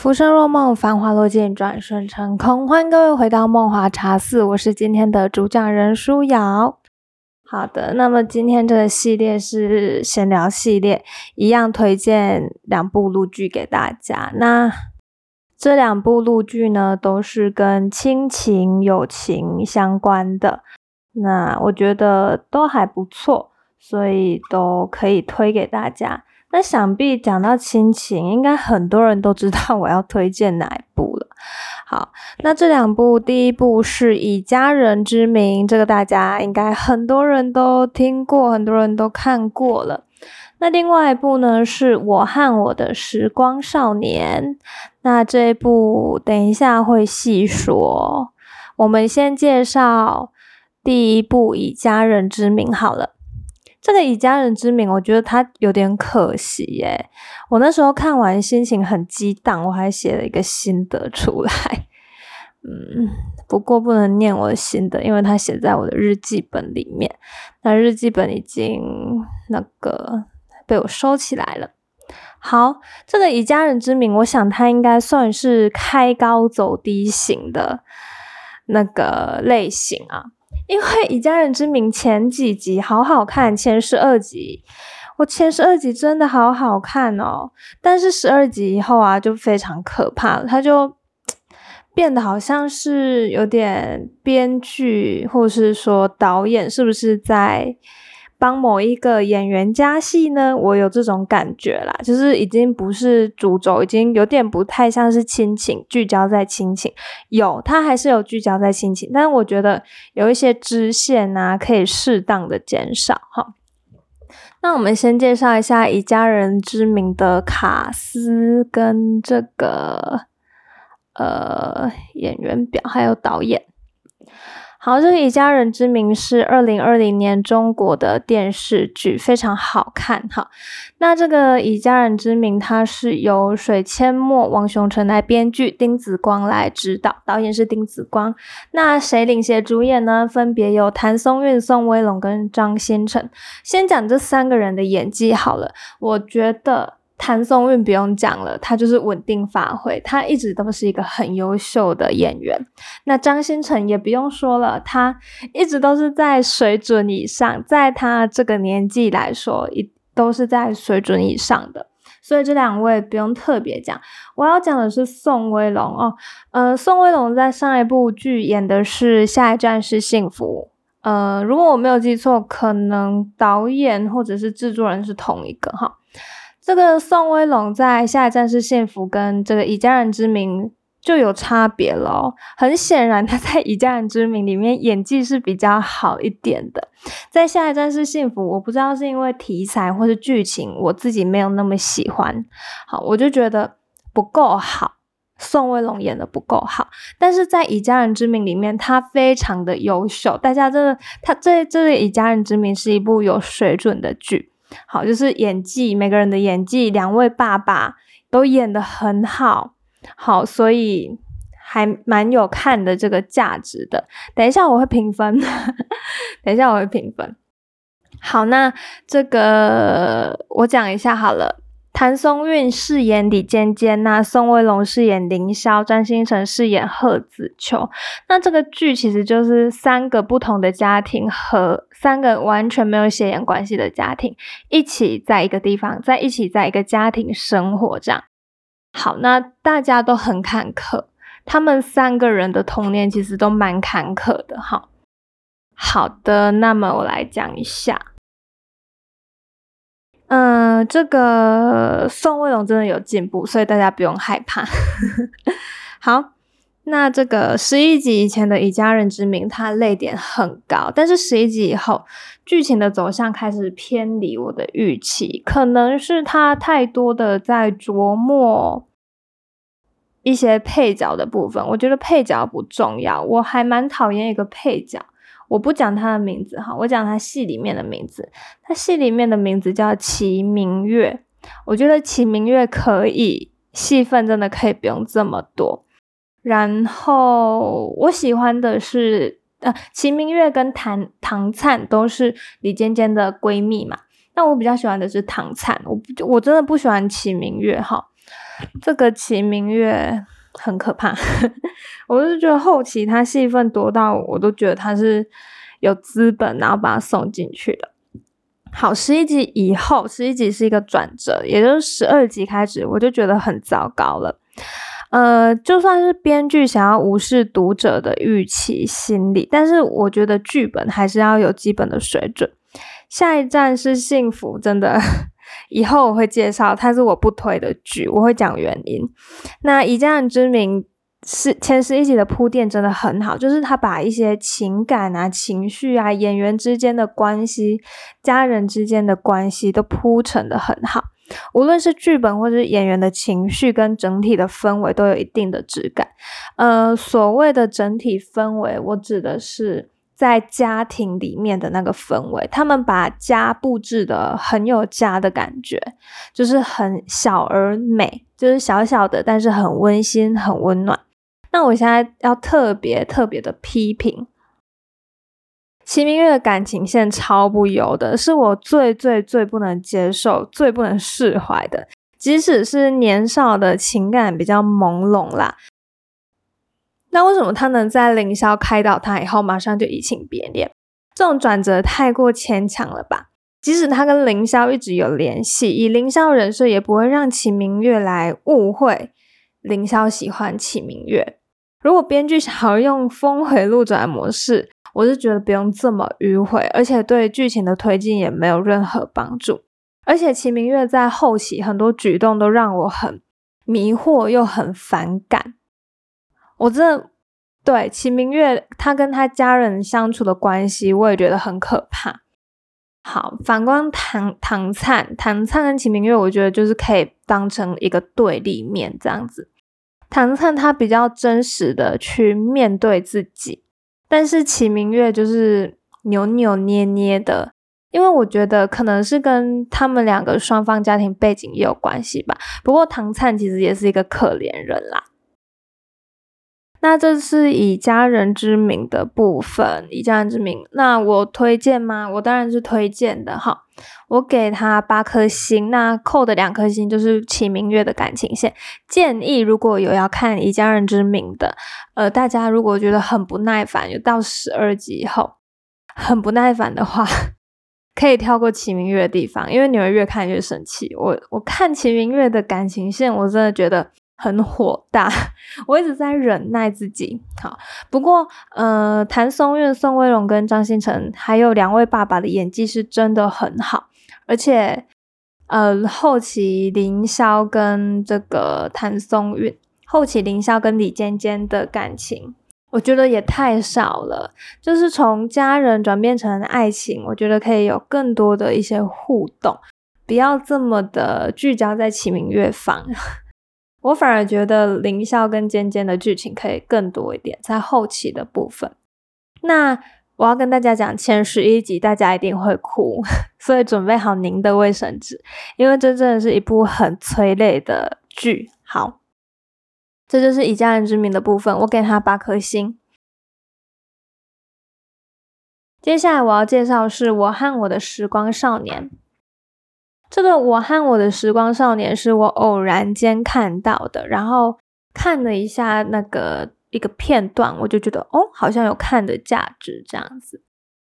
浮生若梦，繁华落尽，转瞬成空。欢迎各位回到梦华茶室，我是今天的主讲人舒瑶。好的，那么今天这个系列是闲聊系列，一样推荐两部录剧给大家。那这两部录剧呢，都是跟亲情、友情相关的，那我觉得都还不错，所以都可以推给大家。那想必讲到亲情，应该很多人都知道我要推荐哪一部了。好，那这两部，第一部是以家人之名，这个大家应该很多人都听过，很多人都看过了。那另外一部呢，是我和我的时光少年。那这一部等一下会细说，我们先介绍第一部以家人之名好了。这个以家人之名，我觉得它有点可惜耶。我那时候看完，心情很激荡，我还写了一个心得出来。嗯，不过不能念我的心得，因为它写在我的日记本里面。那日记本已经那个被我收起来了。好，这个以家人之名，我想它应该算是开高走低型的那个类型啊。因为以家人之名前几集好好看，前十二集，我前十二集真的好好看哦。但是十二集以后啊，就非常可怕了，它就变得好像是有点编剧，或是说导演是不是在？帮某一个演员加戏呢，我有这种感觉啦，就是已经不是主轴，已经有点不太像是亲情，聚焦在亲情，有他还是有聚焦在亲情，但是我觉得有一些支线啊，可以适当的减少哈。那我们先介绍一下以家人之名的卡斯跟这个呃演员表，还有导演。好，这个以家人之名是二零二零年中国的电视剧，非常好看。哈，那这个以家人之名，它是由水千墨、王雄成来编剧，丁子光来指导，导演是丁子光。那谁领衔主演呢？分别有谭松韵、宋威龙跟张新成。先讲这三个人的演技好了，我觉得。谭松韵不用讲了，他就是稳定发挥，他一直都是一个很优秀的演员。那张新成也不用说了，他一直都是在水准以上，在他这个年纪来说，一都是在水准以上的。所以这两位不用特别讲。我要讲的是宋威龙哦，呃，宋威龙在上一部剧演的是《下一站是幸福》，呃，如果我没有记错，可能导演或者是制作人是同一个哈。这个宋威龙在《下一站是幸福》跟这个《以家人之名》就有差别咯。很显然，他 在《以家人之名》里面演技是比较好一点的。在《下一站是幸福》，我不知道是因为题材或是剧情，我自己没有那么喜欢。好，我就觉得不够好，宋威龙演的不够好。但是在《以家人之名》里面，他非常的优秀。大家真的，他这这《以家人之名》是一部有水准的剧。好，就是演技，每个人的演技，两位爸爸都演得很好，好，所以还蛮有看的这个价值的。等一下我会评分，等一下我会评分。好，那这个我讲一下好了。谭松韵饰演李尖尖，那宋威龙饰演凌霄，张新成饰演贺子秋。那这个剧其实就是三个不同的家庭和三个完全没有血缘关系的家庭一起在一个地方，在一起在一个家庭生活这样。好，那大家都很坎坷，他们三个人的童年其实都蛮坎坷的。哈，好的，那么我来讲一下。嗯，这个宋威龙真的有进步，所以大家不用害怕。好，那这个十一集以前的《以家人之名》，它泪点很高，但是十一集以后，剧情的走向开始偏离我的预期，可能是他太多的在琢磨一些配角的部分。我觉得配角不重要，我还蛮讨厌一个配角。我不讲他的名字哈，我讲他戏里面的名字。他戏里面的名字叫齐明月，我觉得齐明月可以，戏份真的可以不用这么多。然后我喜欢的是，呃，齐明月跟唐唐灿都是李尖尖的闺蜜嘛。那我比较喜欢的是唐灿，我我真的不喜欢齐明月哈。这个齐明月很可怕，我就觉得后期他戏份多到我都觉得他是有资本，然后把他送进去的。好，十一集以后，十一集是一个转折，也就是十二集开始，我就觉得很糟糕了。呃，就算是编剧想要无视读者的预期心理，但是我觉得剧本还是要有基本的水准。下一站是幸福，真的，以后我会介绍，它是我不推的剧，我会讲原因。那以家人之名是前十一集的铺垫真的很好，就是他把一些情感啊、情绪啊、演员之间的关系、家人之间的关系都铺陈的很好。无论是剧本或者是演员的情绪跟整体的氛围都有一定的质感。呃，所谓的整体氛围，我指的是在家庭里面的那个氛围。他们把家布置的很有家的感觉，就是很小而美，就是小小的，但是很温馨、很温暖。那我现在要特别特别的批评。齐明月的感情线超不油的，是我最最最不能接受、最不能释怀的。即使是年少的情感比较朦胧啦，那为什么他能在凌霄开导他以后，马上就移情别恋？这种转折太过牵强了吧？即使他跟凌霄一直有联系，以凌霄的人设也不会让齐明月来误会凌霄喜欢齐明月。如果编剧想要用峰回路转模式，我是觉得不用这么迂回，而且对剧情的推进也没有任何帮助。而且齐明月在后期很多举动都让我很迷惑又很反感。我真的对齐明月他跟他家人相处的关系，我也觉得很可怕。好，反观唐唐灿，唐灿跟齐明月，我觉得就是可以当成一个对立面这样子。唐灿他比较真实的去面对自己。但是齐明月就是扭扭捏捏的，因为我觉得可能是跟他们两个双方家庭背景也有关系吧。不过唐灿其实也是一个可怜人啦。那这是以家人之名的部分，以家人之名，那我推荐吗？我当然是推荐的哈，我给他八颗星，那扣的两颗星就是齐明月的感情线。建议如果有要看以家人之名的，呃，大家如果觉得很不耐烦，有到十二集以后很不耐烦的话，可以跳过齐明月的地方，因为你会越看越生气。我我看齐明月的感情线，我真的觉得。很火大，我一直在忍耐自己。好，不过呃，谭松韵、宋威龙跟张新成还有两位爸爸的演技是真的很好，而且呃，后期凌霄跟这个谭松韵，后期凌霄跟李尖尖的感情，我觉得也太少了。就是从家人转变成爱情，我觉得可以有更多的一些互动，不要这么的聚焦在启明月房。我反而觉得凌霄跟尖尖的剧情可以更多一点，在后期的部分。那我要跟大家讲，前十一集大家一定会哭，所以准备好您的卫生纸，因为这真的是一部很催泪的剧。好，这就是以家人之名的部分，我给他八颗星。接下来我要介绍是我和我的时光少年。这个我和我的时光少年是我偶然间看到的，然后看了一下那个一个片段，我就觉得哦，好像有看的价值这样子。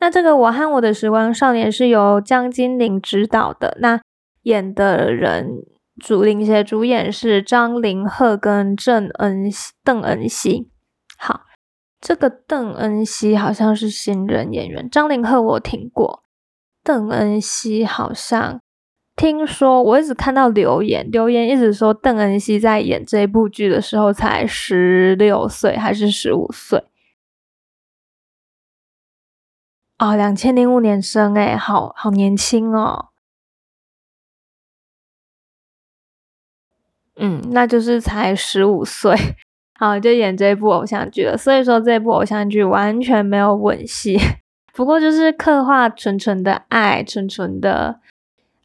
那这个我和我的时光少年是由江金玲执导的，那演的人主领衔主演是张凌赫跟郑恩邓恩熙。好，这个邓恩熙好像是新人演员，张凌赫我听过，邓恩熙好像。听说我一直看到留言，留言一直说邓恩熙在演这部剧的时候才十六岁还是十五岁哦？两千零五年生，诶好好年轻哦。嗯，那就是才十五岁，好就演这部偶像剧了。所以说这部偶像剧完全没有吻戏，不过就是刻画纯纯的爱，纯纯的。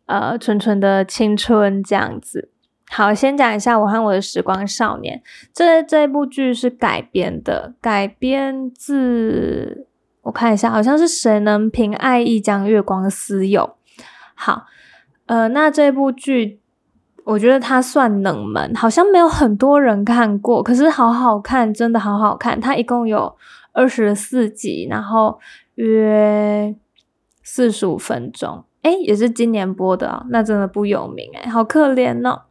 呃，纯纯的青春这样子。好，先讲一下我和我的时光少年。这这部剧是改编的，改编自我看一下，好像是谁能凭爱意将月光私有。好，呃，那这部剧我觉得它算冷门，好像没有很多人看过，可是好好看，真的好好看。它一共有二十四集，然后约四十五分钟，哎，也是今年播的啊，那真的不有名哎，好可怜哦。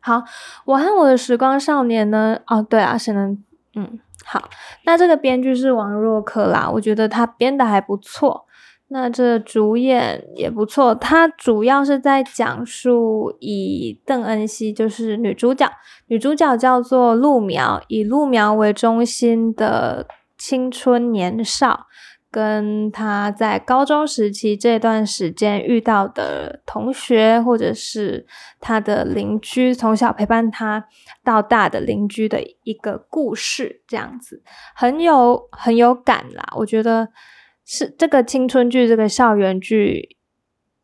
好，我和我的时光少年呢？哦，对啊，谁能，嗯，好，那这个编剧是王若克啦，我觉得他编的还不错。那这主演也不错，他主要是在讲述以邓恩熙就是女主角，女主角叫做陆苗，以陆苗为中心的青春年少，跟他在高中时期这段时间遇到的同学，或者是他的邻居，从小陪伴他到大的邻居的一个故事，这样子很有很有感啦，我觉得。是这个青春剧，这个校园剧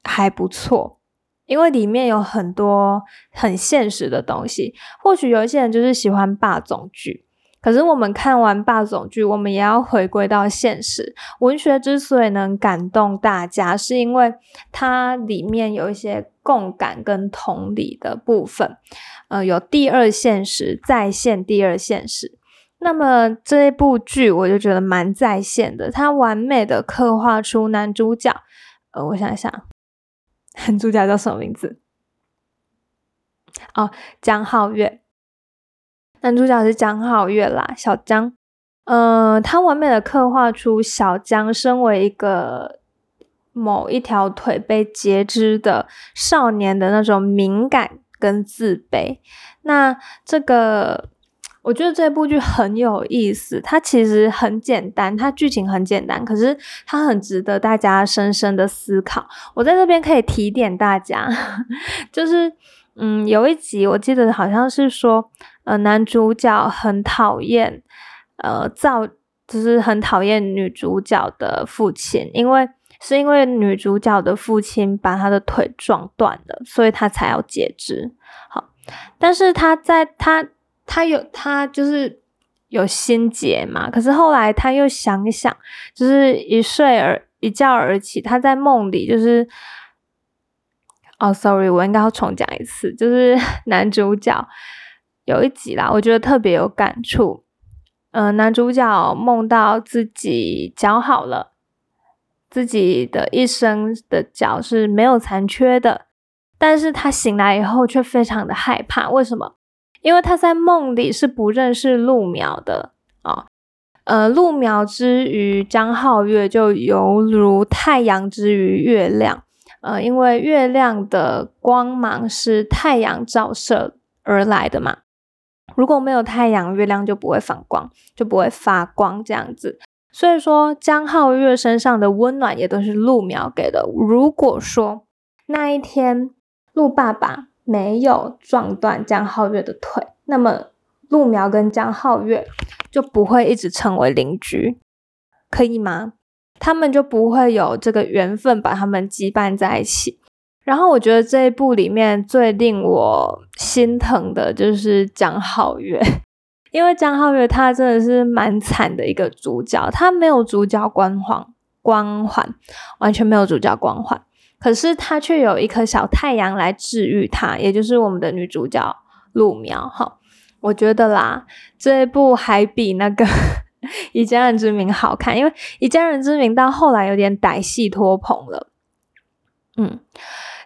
还不错，因为里面有很多很现实的东西。或许有一些人就是喜欢霸总剧，可是我们看完霸总剧，我们也要回归到现实。文学之所以能感动大家，是因为它里面有一些共感跟同理的部分，呃，有第二现实再现第二现实。那么这一部剧我就觉得蛮在线的，它完美的刻画出男主角，呃，我想想，男主角叫什么名字？哦，江浩月。男主角是江浩月啦，小江。呃，他完美的刻画出小江身为一个某一条腿被截肢的少年的那种敏感跟自卑。那这个。我觉得这部剧很有意思，它其实很简单，它剧情很简单，可是它很值得大家深深的思考。我在这边可以提点大家，就是嗯，有一集我记得好像是说，呃，男主角很讨厌，呃，造就是很讨厌女主角的父亲，因为是因为女主角的父亲把他的腿撞断了，所以他才要截肢。好，但是他在他。他有他就是有心结嘛，可是后来他又想一想，就是一睡而一觉而起，他在梦里就是，哦，sorry，我应该要重讲一次，就是 男主角有一集啦，我觉得特别有感触。嗯，男主角梦到自己脚好了，自己的一生的脚是没有残缺的，但是他醒来以后却非常的害怕，为什么？因为他在梦里是不认识陆苗的啊，呃，陆苗之于张浩月就犹如太阳之于月亮，呃，因为月亮的光芒是太阳照射而来的嘛，如果没有太阳，月亮就不会反光，就不会发光这样子。所以说，江皓月身上的温暖也都是陆苗给的。如果说那一天陆爸爸。没有撞断江皓月的腿，那么陆苗跟江皓月就不会一直成为邻居，可以吗？他们就不会有这个缘分把他们羁绊在一起。然后我觉得这一部里面最令我心疼的就是江浩月，因为江浩月他真的是蛮惨的一个主角，他没有主角光环，光环完全没有主角光环。可是他却有一颗小太阳来治愈他，也就是我们的女主角陆苗哈。我觉得啦，这一部还比那个《以家人之名》好看，因为《以家人之名》到后来有点歹戏拖棚了，嗯。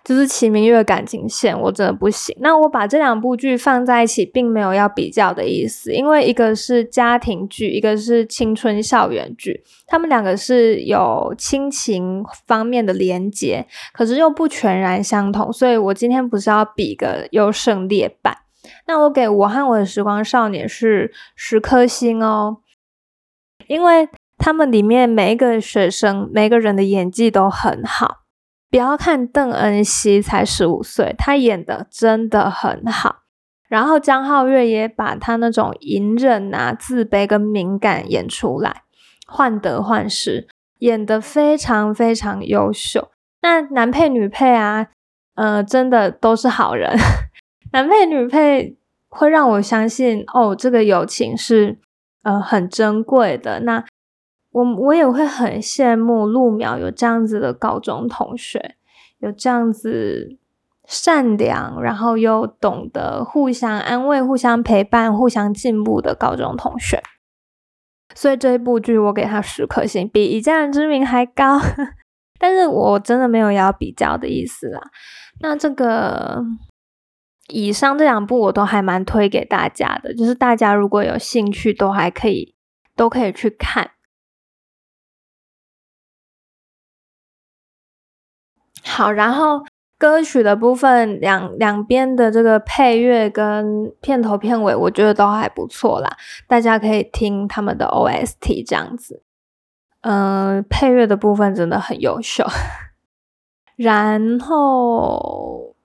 就是齐明月的感情线，我真的不行。那我把这两部剧放在一起，并没有要比较的意思，因为一个是家庭剧，一个是青春校园剧，他们两个是有亲情方面的连结，可是又不全然相同。所以我今天不是要比个优胜劣败。那我给我和我的时光少年是十颗星哦，因为他们里面每一个学生，每个人的演技都很好。不要看邓恩熙才十五岁，他演的真的很好。然后江浩月也把他那种隐忍啊、自卑跟敏感演出来，患得患失，演得非常非常优秀。那男配女配啊，呃，真的都是好人。男配女配会让我相信，哦，这个友情是呃很珍贵的。那。我我也会很羡慕陆苗有这样子的高中同学，有这样子善良，然后又懂得互相安慰、互相陪伴、互相进步的高中同学。所以这一部剧我给他十颗星，比《以家人之名》还高。但是我真的没有要比较的意思啦。那这个以上这两部我都还蛮推给大家的，就是大家如果有兴趣，都还可以都可以去看。好，然后。歌曲的部分，两两边的这个配乐跟片头片尾，我觉得都还不错啦。大家可以听他们的 OST 这样子。嗯，配乐的部分真的很优秀。然后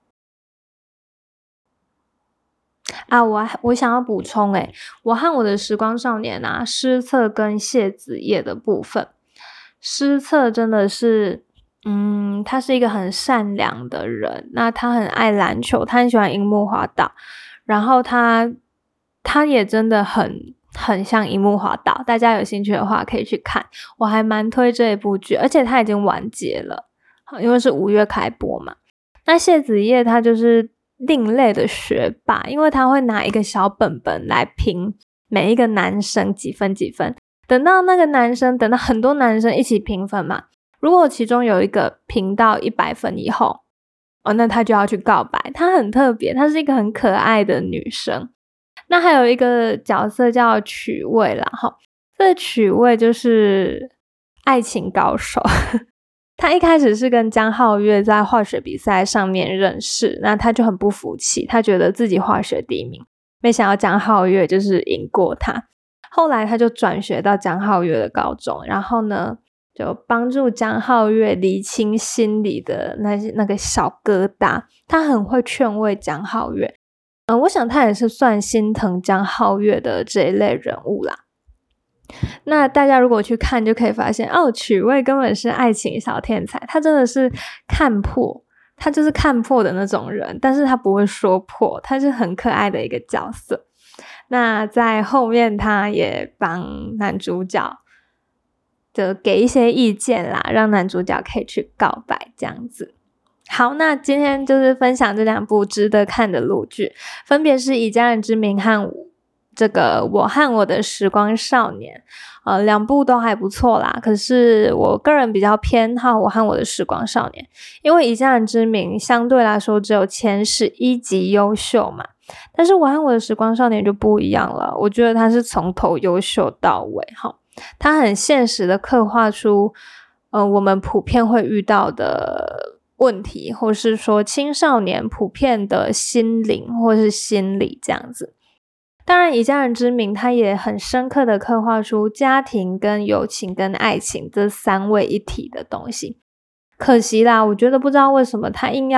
啊，我我想要补充，诶我和我的时光少年啊，诗策跟谢子叶的部分，诗策真的是。嗯，他是一个很善良的人。那他很爱篮球，他很喜欢樱木花道。然后他，他也真的很很像樱木花道。大家有兴趣的话可以去看，我还蛮推这一部剧，而且他已经完结了，因为是五月开播嘛。那谢子叶他就是另类的学霸，因为他会拿一个小本本来评每一个男生几分几分。等到那个男生，等到很多男生一起评分嘛。如果其中有一个评到一百分以后，哦，那他就要去告白。她很特别，她是一个很可爱的女生。那还有一个角色叫曲味啦，哈，这曲味就是爱情高手。他一开始是跟江浩月在化学比赛上面认识，那他就很不服气，他觉得自己化学第一名，没想到江浩月就是赢过他。后来他就转学到江浩月的高中，然后呢？就帮助江浩月理清心里的那些那个小疙瘩，他很会劝慰江浩月。嗯，我想他也是算心疼江浩月的这一类人物啦。那大家如果去看，就可以发现哦，曲味根本是爱情小天才，他真的是看破，他就是看破的那种人，但是他不会说破，他是很可爱的一个角色。那在后面，他也帮男主角。的给一些意见啦，让男主角可以去告白这样子。好，那今天就是分享这两部值得看的录剧，分别是以家人之名和这个我和我的时光少年。呃，两部都还不错啦。可是我个人比较偏好我和我的时光少年，因为以家人之名相对来说只有前十一集优秀嘛。但是我和我的时光少年就不一样了，我觉得他是从头优秀到尾，哈。他很现实的刻画出，呃，我们普遍会遇到的问题，或是说青少年普遍的心灵或是心理这样子。当然，以家人之名，他也很深刻的刻画出家庭跟友情跟爱情这三位一体的东西。可惜啦，我觉得不知道为什么他硬要